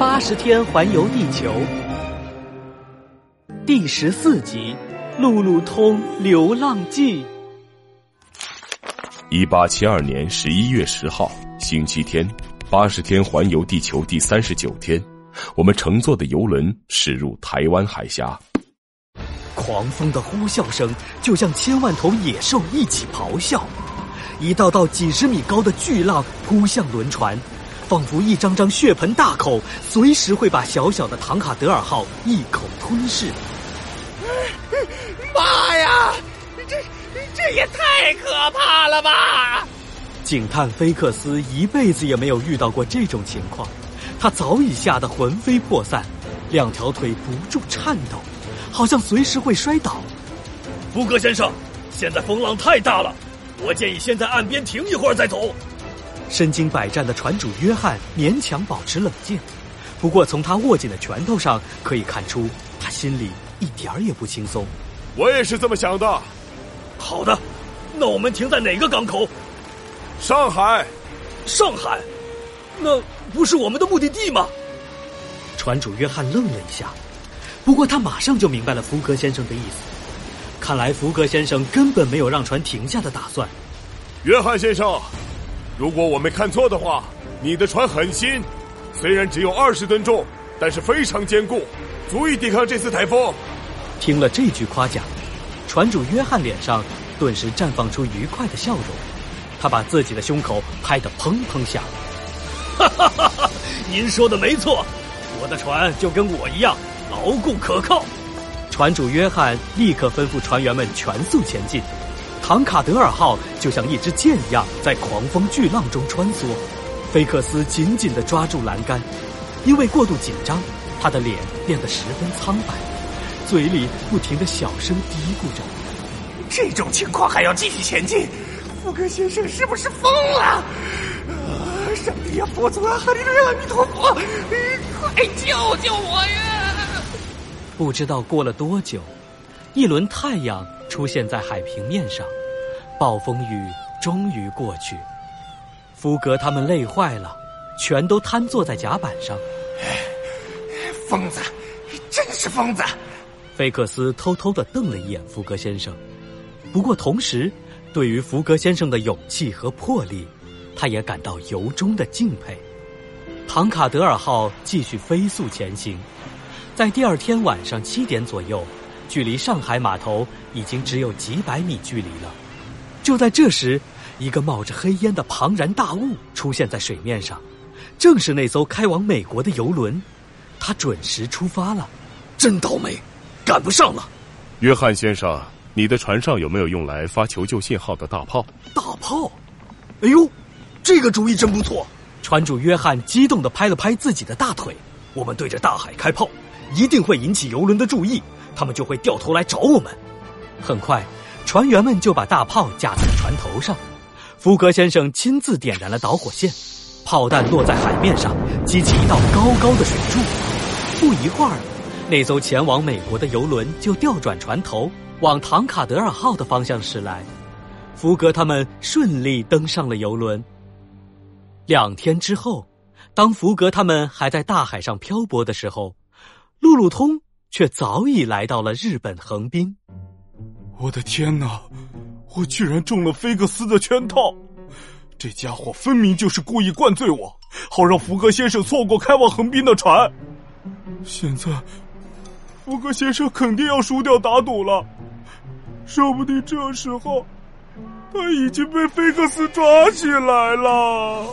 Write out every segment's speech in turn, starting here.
八十天环游地球，第十四集《路路通流浪记》。一八七二年十一月十号，星期天，八十天环游地球第三十九天，我们乘坐的游轮驶入台湾海峡。狂风的呼啸声就像千万头野兽一起咆哮，一道道几十米高的巨浪扑向轮船。仿佛一张张血盆大口，随时会把小小的唐卡德尔号一口吞噬。妈呀，这这也太可怕了吧！警探菲克斯一辈子也没有遇到过这种情况，他早已吓得魂飞魄散，两条腿不住颤抖，好像随时会摔倒。福格先生，现在风浪太大了，我建议先在岸边停一会儿再走。身经百战的船主约翰勉强保持冷静，不过从他握紧的拳头上可以看出，他心里一点儿也不轻松。我也是这么想的。好的，那我们停在哪个港口？上海。上海？那不是我们的目的地吗？船主约翰愣了一下，不过他马上就明白了福格先生的意思。看来福格先生根本没有让船停下的打算。约翰先生。如果我没看错的话，你的船很新，虽然只有二十吨重，但是非常坚固，足以抵抗这次台风。听了这句夸奖，船主约翰脸上顿时绽放出愉快的笑容，他把自己的胸口拍得砰砰响。哈哈哈哈！您说的没错，我的船就跟我一样牢固可靠。船主约翰立刻吩咐船员们全速前进。唐卡德尔号就像一支箭一样在狂风巨浪中穿梭，菲克斯紧紧地抓住栏杆，因为过度紧张，他的脸变得十分苍白，嘴里不停地小声嘀咕着：“这种情况还要继续前进，福格先生是不是疯了？啊，上帝呀，佛祖啊，哈利路亚，阿弥陀佛，快救救我呀！”不知道过了多久，一轮太阳出现在海平面上。暴风雨终于过去，福格他们累坏了，全都瘫坐在甲板上。疯子，真是疯子！菲克斯偷偷的瞪了一眼福格先生，不过同时，对于福格先生的勇气和魄力，他也感到由衷的敬佩。唐卡德尔号继续飞速前行，在第二天晚上七点左右，距离上海码头已经只有几百米距离了。就在这时，一个冒着黑烟的庞然大物出现在水面上，正是那艘开往美国的游轮。它准时出发了，真倒霉，赶不上了。约翰先生，你的船上有没有用来发求救信号的大炮？大炮？哎呦，这个主意真不错！船主约翰激动地拍了拍自己的大腿。我们对着大海开炮，一定会引起游轮的注意，他们就会掉头来找我们。很快。船员们就把大炮架在了船头上，福格先生亲自点燃了导火线，炮弹落在海面上，激起一道高高的水柱。不一会儿，那艘前往美国的游轮就调转船头，往唐卡德尔号的方向驶来。福格他们顺利登上了游轮。两天之后，当福格他们还在大海上漂泊的时候，路路通却早已来到了日本横滨。我的天哪！我居然中了菲克斯的圈套，这家伙分明就是故意灌醉我，好让福格先生错过开往横滨的船。现在，福格先生肯定要输掉打赌了，说不定这时候他已经被菲克斯抓起来了。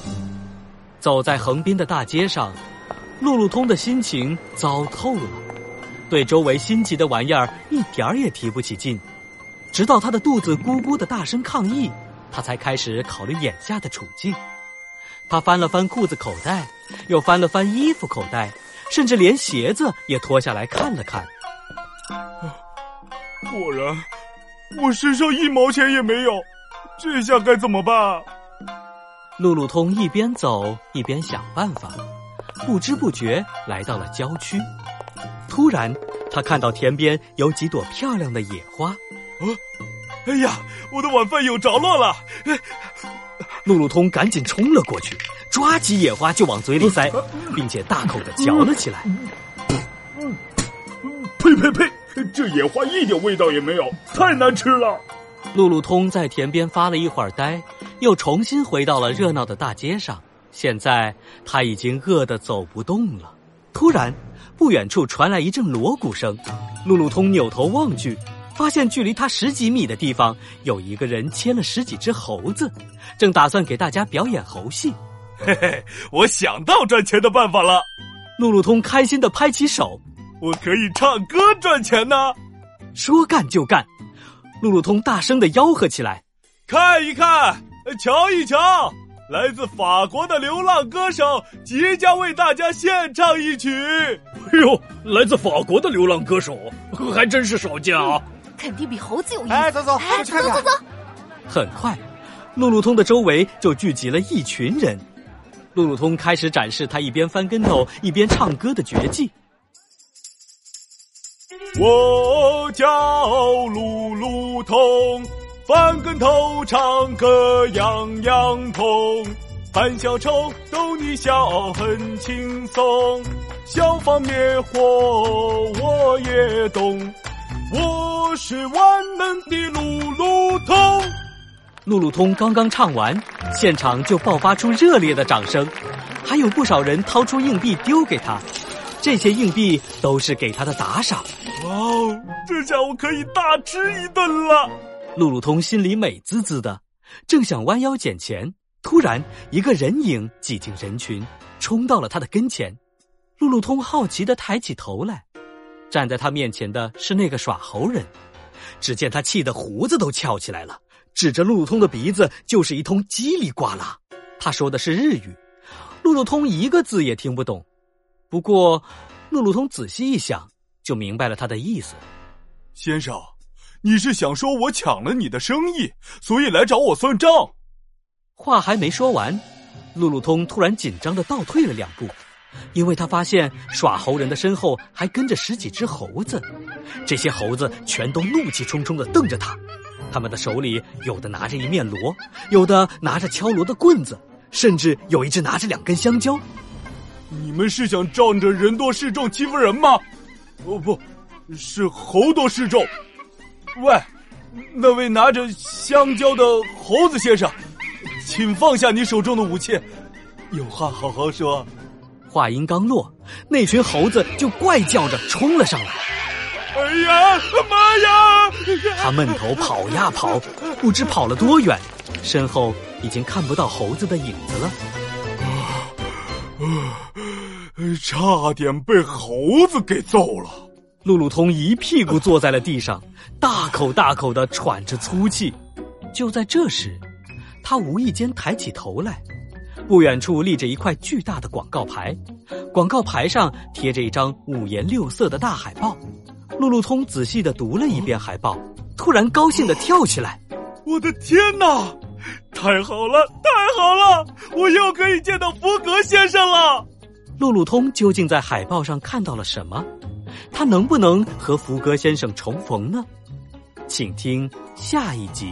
走在横滨的大街上，路路通的心情糟透了，对周围新奇的玩意儿一点儿也提不起劲。直到他的肚子咕咕的大声抗议，他才开始考虑眼下的处境。他翻了翻裤子口袋，又翻了翻衣服口袋，甚至连鞋子也脱下来看了看。果然，我身上一毛钱也没有，这下该怎么办？路路通一边走一边想办法，不知不觉来到了郊区。突然，他看到田边有几朵漂亮的野花。啊！哎呀，我的晚饭有着落了！路路通赶紧冲了过去，抓起野花就往嘴里塞，并且大口的嚼了起来。呸呸呸！这野花一点味道也没有，太难吃了。路路通在田边发了一会儿呆，又重新回到了热闹的大街上。现在他已经饿得走不动了。突然，不远处传来一阵锣鼓声。路路通扭头望去，发现距离他十几米的地方有一个人牵了十几只猴子，正打算给大家表演猴戏。嘿嘿，我想到赚钱的办法了！路路通开心的拍起手，我可以唱歌赚钱呢！说干就干，路路通大声的吆喝起来：“看一看，瞧一瞧！”来自法国的流浪歌手即将为大家献唱一曲。哎呦，来自法国的流浪歌手还真是少见啊！肯定比猴子有意思。哎，走走，哎，去看看。走走走。很快，路路通的周围就聚集了一群人。路路通开始展示他一边翻跟头一边唱歌的绝技。我叫路路通。翻跟头，唱歌样样通，扮小丑逗你笑很轻松，消防灭火我也懂，我是万能的路路通。路路通刚刚唱完，现场就爆发出热烈的掌声，还有不少人掏出硬币丢给他，这些硬币都是给他的打赏。哇哦，这下我可以大吃一顿了。路路通心里美滋滋的，正想弯腰捡钱，突然一个人影挤进人群，冲到了他的跟前。路路通好奇的抬起头来，站在他面前的是那个耍猴人。只见他气得胡子都翘起来了，指着路路通的鼻子就是一通叽里呱啦。他说的是日语，路路通一个字也听不懂。不过，路路通仔细一想，就明白了他的意思。先生。你是想说我抢了你的生意，所以来找我算账？话还没说完，路路通突然紧张的倒退了两步，因为他发现耍猴人的身后还跟着十几只猴子，这些猴子全都怒气冲冲的瞪着他，他们的手里有的拿着一面锣，有的拿着敲锣的棍子，甚至有一只拿着两根香蕉。你们是想仗着人多势众欺负人吗？哦，不是猴多势众。喂，那位拿着香蕉的猴子先生，请放下你手中的武器，有话好好说。话音刚落，那群猴子就怪叫着冲了上来。哎呀妈呀！他闷头跑呀跑，不知跑了多远，身后已经看不到猴子的影子了。差点被猴子给揍了。路路通一屁股坐在了地上，大口大口的喘着粗气。就在这时，他无意间抬起头来，不远处立着一块巨大的广告牌，广告牌上贴着一张五颜六色的大海报。路路通仔细的读了一遍海报，突然高兴的跳起来：“我的天哪！太好了，太好了！我又可以见到福格先生了！”路路通究竟在海报上看到了什么？他能不能和福格先生重逢呢？请听下一集。